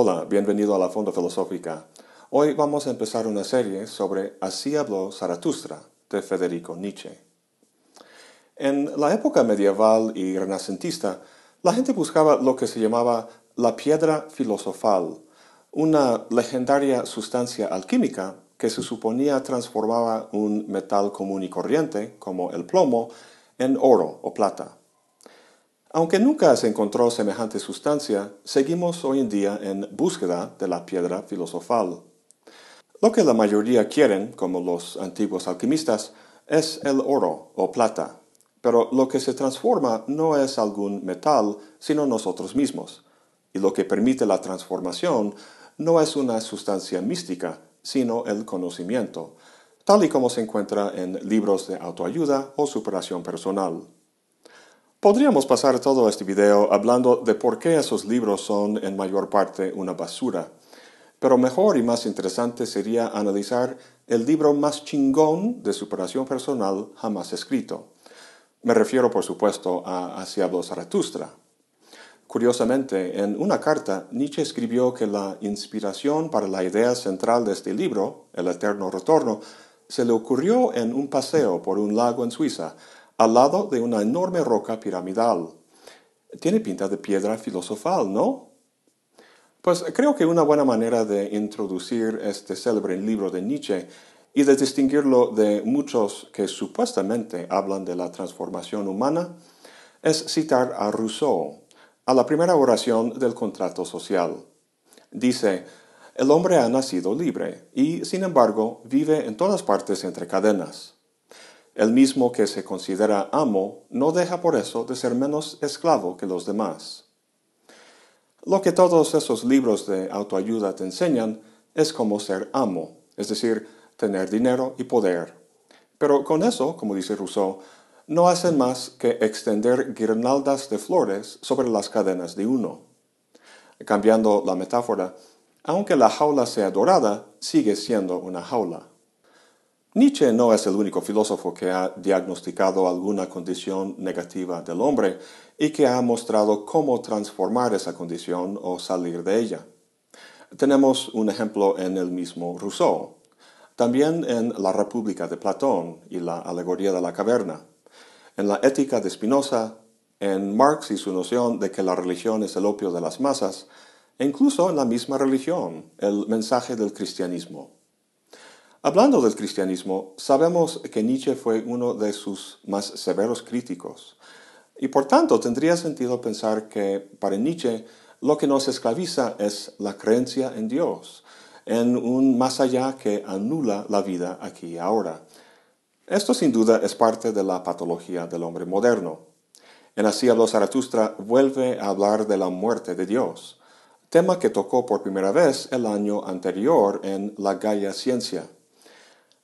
Hola, bienvenido a la Fonda Filosófica. Hoy vamos a empezar una serie sobre Así habló Zaratustra de Federico Nietzsche. En la época medieval y renacentista, la gente buscaba lo que se llamaba la piedra filosofal, una legendaria sustancia alquímica que se suponía transformaba un metal común y corriente, como el plomo, en oro o plata. Aunque nunca se encontró semejante sustancia, seguimos hoy en día en búsqueda de la piedra filosofal. Lo que la mayoría quieren, como los antiguos alquimistas, es el oro o plata, pero lo que se transforma no es algún metal, sino nosotros mismos, y lo que permite la transformación no es una sustancia mística, sino el conocimiento, tal y como se encuentra en libros de autoayuda o superación personal. Podríamos pasar todo este video hablando de por qué esos libros son en mayor parte una basura, pero mejor y más interesante sería analizar el libro más chingón de superación personal jamás escrito. Me refiero, por supuesto, a Así habló Zaratustra. Curiosamente, en una carta, Nietzsche escribió que la inspiración para la idea central de este libro, El Eterno Retorno, se le ocurrió en un paseo por un lago en Suiza, al lado de una enorme roca piramidal. Tiene pinta de piedra filosofal, ¿no? Pues creo que una buena manera de introducir este célebre libro de Nietzsche y de distinguirlo de muchos que supuestamente hablan de la transformación humana es citar a Rousseau, a la primera oración del contrato social. Dice, el hombre ha nacido libre y, sin embargo, vive en todas partes entre cadenas. El mismo que se considera amo no deja por eso de ser menos esclavo que los demás. Lo que todos esos libros de autoayuda te enseñan es cómo ser amo, es decir, tener dinero y poder. Pero con eso, como dice Rousseau, no hacen más que extender guirnaldas de flores sobre las cadenas de uno. Cambiando la metáfora, aunque la jaula sea dorada, sigue siendo una jaula. Nietzsche no es el único filósofo que ha diagnosticado alguna condición negativa del hombre y que ha mostrado cómo transformar esa condición o salir de ella. Tenemos un ejemplo en el mismo Rousseau, también en La República de Platón y la Alegoría de la Caverna, en la Ética de Spinoza, en Marx y su noción de que la religión es el opio de las masas, e incluso en la misma religión, el mensaje del cristianismo. Hablando del cristianismo, sabemos que Nietzsche fue uno de sus más severos críticos, y por tanto tendría sentido pensar que para Nietzsche lo que nos esclaviza es la creencia en Dios, en un más allá que anula la vida aquí y ahora. Esto sin duda es parte de la patología del hombre moderno. En Así habló Zaratustra vuelve a hablar de la muerte de Dios, tema que tocó por primera vez el año anterior en La Gaia Ciencia.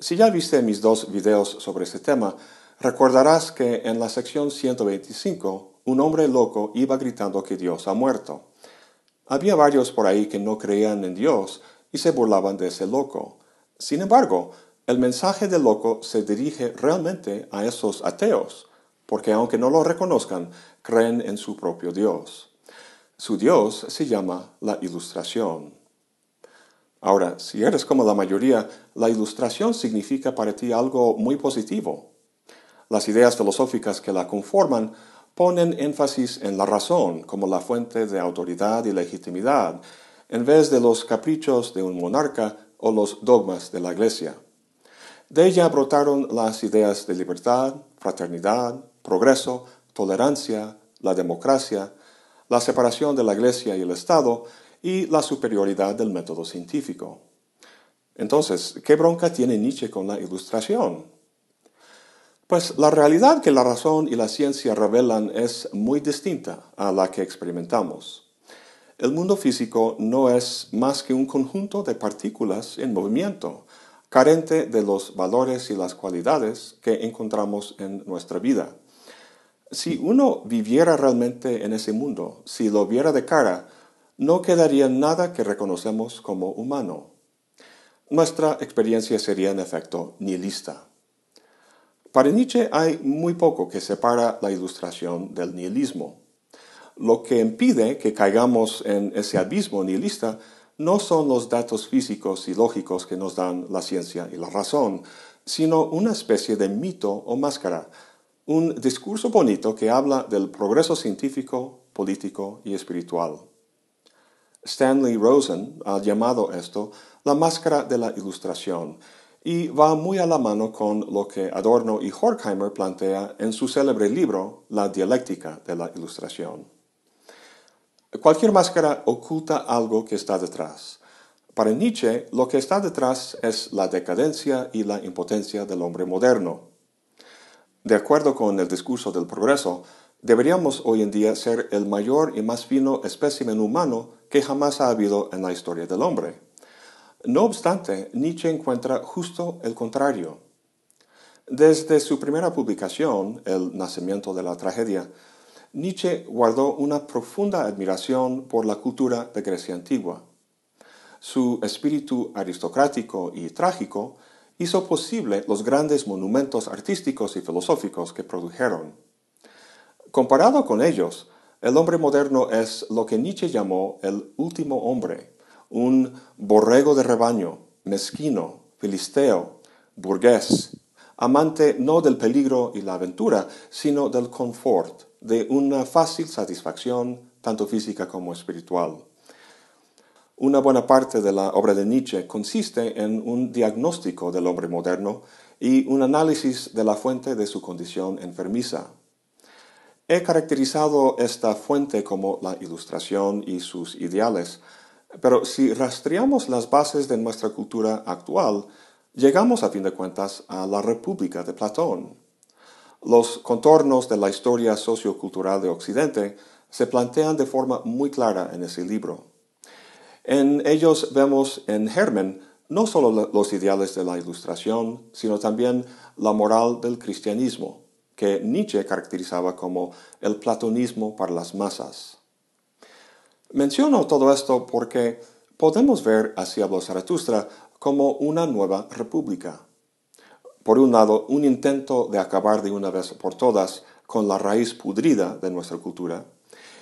Si ya viste mis dos videos sobre este tema, recordarás que en la sección 125 un hombre loco iba gritando que Dios ha muerto. Había varios por ahí que no creían en Dios y se burlaban de ese loco. Sin embargo, el mensaje del loco se dirige realmente a esos ateos, porque aunque no lo reconozcan, creen en su propio Dios. Su Dios se llama la ilustración. Ahora, si eres como la mayoría, la ilustración significa para ti algo muy positivo. Las ideas filosóficas que la conforman ponen énfasis en la razón como la fuente de autoridad y legitimidad, en vez de los caprichos de un monarca o los dogmas de la Iglesia. De ella brotaron las ideas de libertad, fraternidad, progreso, tolerancia, la democracia, la separación de la Iglesia y el Estado, y la superioridad del método científico. Entonces, ¿qué bronca tiene Nietzsche con la ilustración? Pues la realidad que la razón y la ciencia revelan es muy distinta a la que experimentamos. El mundo físico no es más que un conjunto de partículas en movimiento, carente de los valores y las cualidades que encontramos en nuestra vida. Si uno viviera realmente en ese mundo, si lo viera de cara, no quedaría nada que reconocemos como humano. Nuestra experiencia sería en efecto nihilista. Para Nietzsche hay muy poco que separa la ilustración del nihilismo. Lo que impide que caigamos en ese abismo nihilista no son los datos físicos y lógicos que nos dan la ciencia y la razón, sino una especie de mito o máscara, un discurso bonito que habla del progreso científico, político y espiritual. Stanley Rosen ha llamado esto la máscara de la ilustración y va muy a la mano con lo que Adorno y Horkheimer plantea en su célebre libro La dialéctica de la ilustración. Cualquier máscara oculta algo que está detrás. Para Nietzsche, lo que está detrás es la decadencia y la impotencia del hombre moderno. De acuerdo con el discurso del progreso, deberíamos hoy en día ser el mayor y más fino espécimen humano que jamás ha habido en la historia del hombre. No obstante, Nietzsche encuentra justo el contrario. Desde su primera publicación, El nacimiento de la tragedia, Nietzsche guardó una profunda admiración por la cultura de Grecia antigua. Su espíritu aristocrático y trágico hizo posible los grandes monumentos artísticos y filosóficos que produjeron. Comparado con ellos, el hombre moderno es lo que Nietzsche llamó el último hombre, un borrego de rebaño, mezquino, filisteo, burgués, amante no del peligro y la aventura, sino del confort, de una fácil satisfacción, tanto física como espiritual. Una buena parte de la obra de Nietzsche consiste en un diagnóstico del hombre moderno y un análisis de la fuente de su condición enfermiza. He caracterizado esta fuente como la ilustración y sus ideales, pero si rastreamos las bases de nuestra cultura actual, llegamos a fin de cuentas a la República de Platón. Los contornos de la historia sociocultural de Occidente se plantean de forma muy clara en ese libro. En ellos vemos en germen no solo los ideales de la Ilustración, sino también la moral del cristianismo, que Nietzsche caracterizaba como el platonismo para las masas. Menciono todo esto porque podemos ver a Habló Zaratustra como una nueva república. Por un lado, un intento de acabar de una vez por todas con la raíz pudrida de nuestra cultura,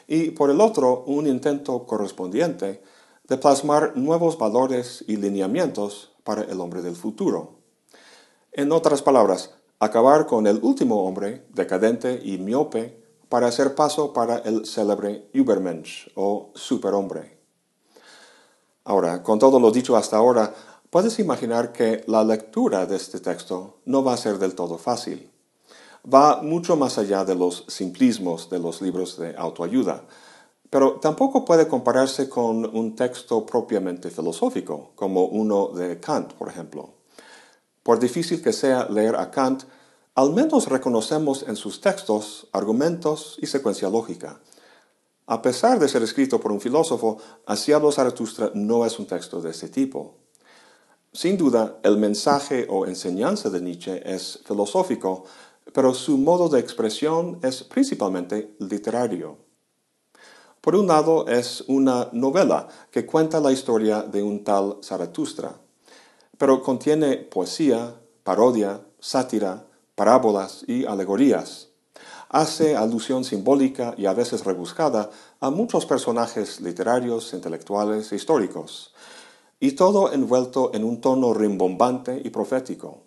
y por el otro, un intento correspondiente de plasmar nuevos valores y lineamientos para el hombre del futuro. En otras palabras, acabar con el último hombre, decadente y miope, para hacer paso para el célebre Übermensch o superhombre. Ahora, con todo lo dicho hasta ahora, puedes imaginar que la lectura de este texto no va a ser del todo fácil. Va mucho más allá de los simplismos de los libros de autoayuda, pero tampoco puede compararse con un texto propiamente filosófico, como uno de Kant, por ejemplo. Por difícil que sea leer a Kant, al menos reconocemos en sus textos argumentos y secuencia lógica. A pesar de ser escrito por un filósofo, Así habló Zaratustra no es un texto de este tipo. Sin duda, el mensaje o enseñanza de Nietzsche es filosófico, pero su modo de expresión es principalmente literario. Por un lado, es una novela que cuenta la historia de un tal Zaratustra, pero contiene poesía, parodia, sátira, parábolas y alegorías. Hace alusión simbólica y a veces rebuscada a muchos personajes literarios, intelectuales e históricos, y todo envuelto en un tono rimbombante y profético.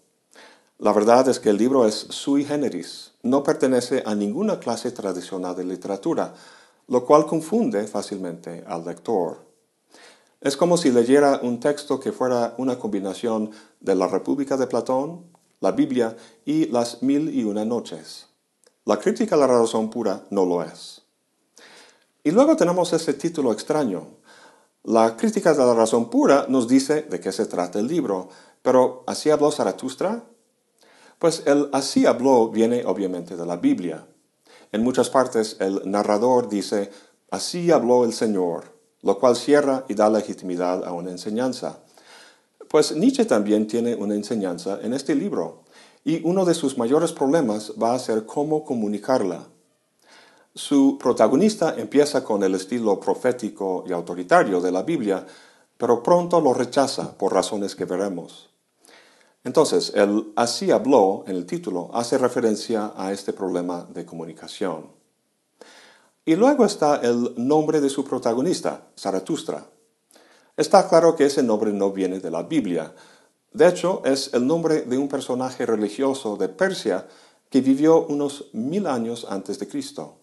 La verdad es que el libro es sui generis, no pertenece a ninguna clase tradicional de literatura, lo cual confunde fácilmente al lector. Es como si leyera un texto que fuera una combinación de la República de Platón, la Biblia y las mil y una noches. La crítica a la razón pura no lo es. Y luego tenemos ese título extraño. La crítica de la razón pura nos dice de qué se trata el libro, pero ¿así habló Zaratustra? Pues el así habló viene obviamente de la Biblia. En muchas partes el narrador dice, así habló el Señor, lo cual cierra y da legitimidad a una enseñanza. Pues Nietzsche también tiene una enseñanza en este libro, y uno de sus mayores problemas va a ser cómo comunicarla. Su protagonista empieza con el estilo profético y autoritario de la Biblia, pero pronto lo rechaza por razones que veremos. Entonces, el así habló en el título hace referencia a este problema de comunicación. Y luego está el nombre de su protagonista, Zaratustra. Está claro que ese nombre no viene de la Biblia. De hecho, es el nombre de un personaje religioso de Persia que vivió unos mil años antes de Cristo.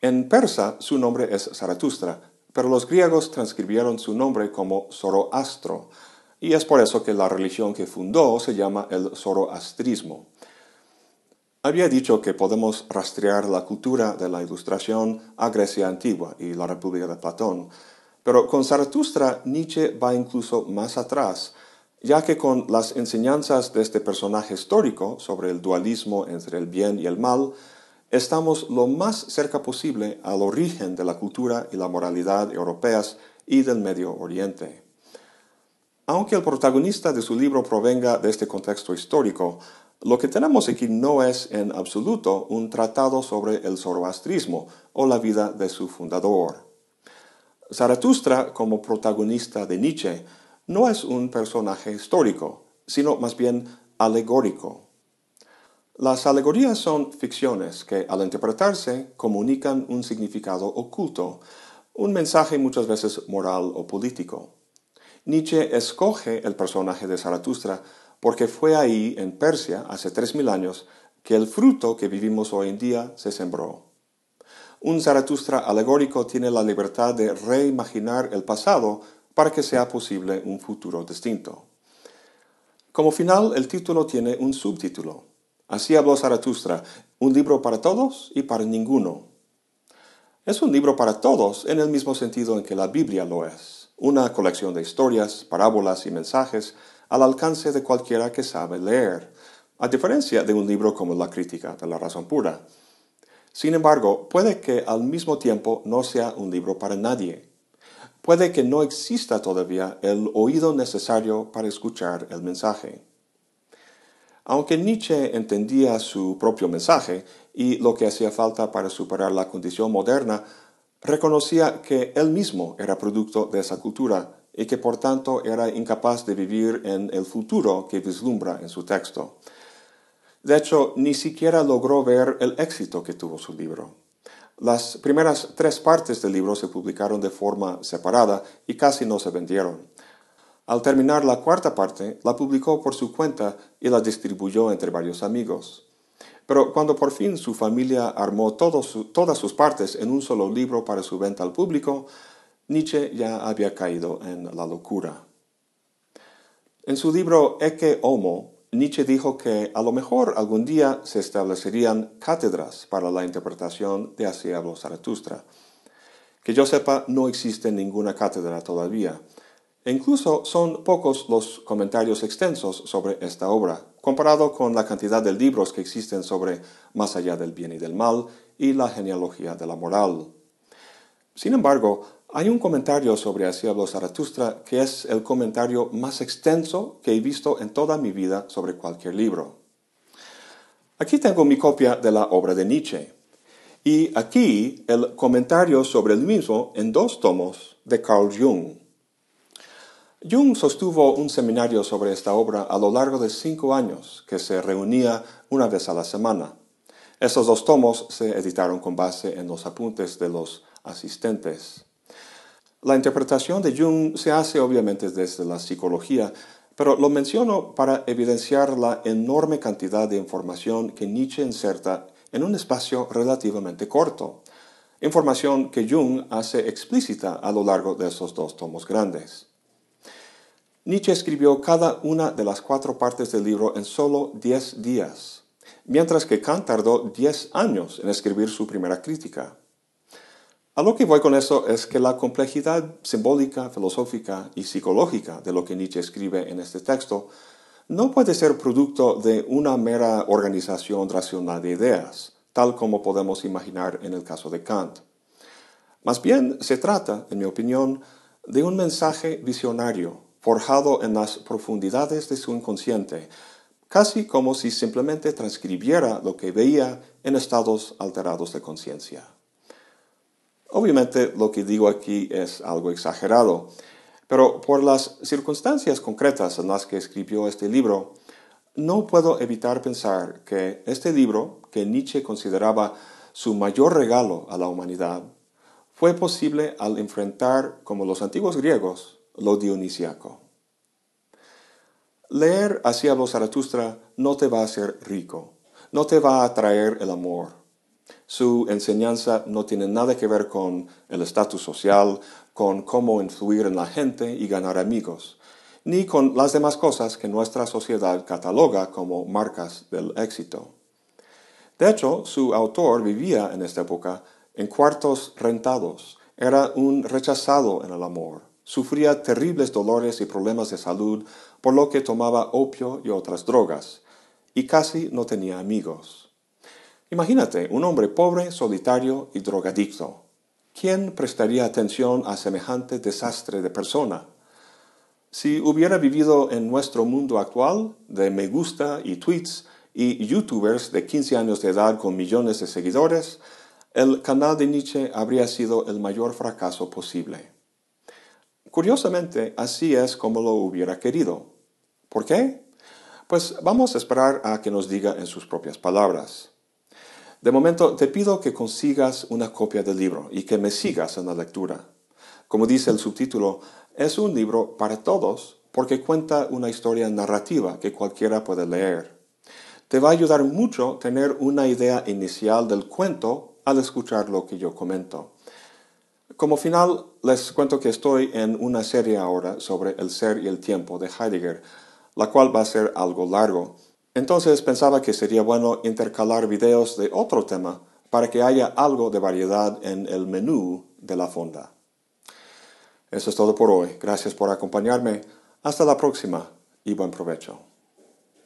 En persa su nombre es Zaratustra, pero los griegos transcribieron su nombre como Zoroastro, y es por eso que la religión que fundó se llama el zoroastrismo. Había dicho que podemos rastrear la cultura de la Ilustración a Grecia antigua y la República de Platón, pero con Zaratustra Nietzsche va incluso más atrás, ya que con las enseñanzas de este personaje histórico sobre el dualismo entre el bien y el mal, estamos lo más cerca posible al origen de la cultura y la moralidad europeas y del Medio Oriente. Aunque el protagonista de su libro provenga de este contexto histórico, lo que tenemos aquí no es en absoluto un tratado sobre el zoroastrismo o la vida de su fundador. Zaratustra, como protagonista de Nietzsche, no es un personaje histórico, sino más bien alegórico. Las alegorías son ficciones que al interpretarse comunican un significado oculto, un mensaje muchas veces moral o político. Nietzsche escoge el personaje de Zaratustra porque fue ahí, en Persia, hace tres mil años, que el fruto que vivimos hoy en día se sembró. Un Zaratustra alegórico tiene la libertad de reimaginar el pasado para que sea posible un futuro distinto. Como final, el título tiene un subtítulo, Así habló Zaratustra, un libro para todos y para ninguno. Es un libro para todos en el mismo sentido en que la Biblia lo es, una colección de historias, parábolas y mensajes al alcance de cualquiera que sabe leer, a diferencia de un libro como La Crítica de la Razón Pura. Sin embargo, puede que al mismo tiempo no sea un libro para nadie. Puede que no exista todavía el oído necesario para escuchar el mensaje. Aunque Nietzsche entendía su propio mensaje y lo que hacía falta para superar la condición moderna, reconocía que él mismo era producto de esa cultura y que por tanto era incapaz de vivir en el futuro que vislumbra en su texto. De hecho, ni siquiera logró ver el éxito que tuvo su libro. Las primeras tres partes del libro se publicaron de forma separada y casi no se vendieron. Al terminar la cuarta parte, la publicó por su cuenta y la distribuyó entre varios amigos. Pero cuando por fin su familia armó todas sus partes en un solo libro para su venta al público, Nietzsche ya había caído en la locura. En su libro Ecce Homo, Nietzsche dijo que a lo mejor algún día se establecerían cátedras para la interpretación de Así habló Zaratustra. Que yo sepa, no existe ninguna cátedra todavía, e incluso son pocos los comentarios extensos sobre esta obra, comparado con la cantidad de libros que existen sobre Más allá del bien y del mal y la genealogía de la moral. Sin embargo, hay un comentario sobre Así habló Zaratustra que es el comentario más extenso que he visto en toda mi vida sobre cualquier libro. Aquí tengo mi copia de la obra de Nietzsche. Y aquí el comentario sobre el mismo en dos tomos de Carl Jung. Jung sostuvo un seminario sobre esta obra a lo largo de cinco años, que se reunía una vez a la semana. Estos dos tomos se editaron con base en los apuntes de los asistentes. La interpretación de Jung se hace obviamente desde la psicología, pero lo menciono para evidenciar la enorme cantidad de información que Nietzsche inserta en un espacio relativamente corto, información que Jung hace explícita a lo largo de esos dos tomos grandes. Nietzsche escribió cada una de las cuatro partes del libro en solo diez días, mientras que Kant tardó diez años en escribir su primera crítica. A lo que voy con eso es que la complejidad simbólica, filosófica y psicológica de lo que Nietzsche escribe en este texto no puede ser producto de una mera organización racional de ideas, tal como podemos imaginar en el caso de Kant. Más bien se trata, en mi opinión, de un mensaje visionario forjado en las profundidades de su inconsciente, casi como si simplemente transcribiera lo que veía en estados alterados de conciencia. Obviamente lo que digo aquí es algo exagerado, pero por las circunstancias concretas en las que escribió este libro, no puedo evitar pensar que este libro, que Nietzsche consideraba su mayor regalo a la humanidad, fue posible al enfrentar, como los antiguos griegos, lo dionisiaco. Leer Así habló Zaratustra no te va a hacer rico, no te va a traer el amor. Su enseñanza no tiene nada que ver con el estatus social, con cómo influir en la gente y ganar amigos, ni con las demás cosas que nuestra sociedad cataloga como marcas del éxito. De hecho, su autor vivía en esta época en cuartos rentados, era un rechazado en el amor, sufría terribles dolores y problemas de salud, por lo que tomaba opio y otras drogas, y casi no tenía amigos. Imagínate un hombre pobre, solitario y drogadicto. ¿Quién prestaría atención a semejante desastre de persona? Si hubiera vivido en nuestro mundo actual, de me gusta y tweets, y youtubers de 15 años de edad con millones de seguidores, el canal de Nietzsche habría sido el mayor fracaso posible. Curiosamente, así es como lo hubiera querido. ¿Por qué? Pues vamos a esperar a que nos diga en sus propias palabras. De momento, te pido que consigas una copia del libro y que me sigas en la lectura. Como dice el subtítulo, es un libro para todos porque cuenta una historia narrativa que cualquiera puede leer. Te va a ayudar mucho tener una idea inicial del cuento al escuchar lo que yo comento. Como final, les cuento que estoy en una serie ahora sobre el ser y el tiempo de Heidegger, la cual va a ser algo largo. Entonces pensaba que sería bueno intercalar videos de otro tema para que haya algo de variedad en el menú de la fonda. Eso es todo por hoy. Gracias por acompañarme. Hasta la próxima y buen provecho.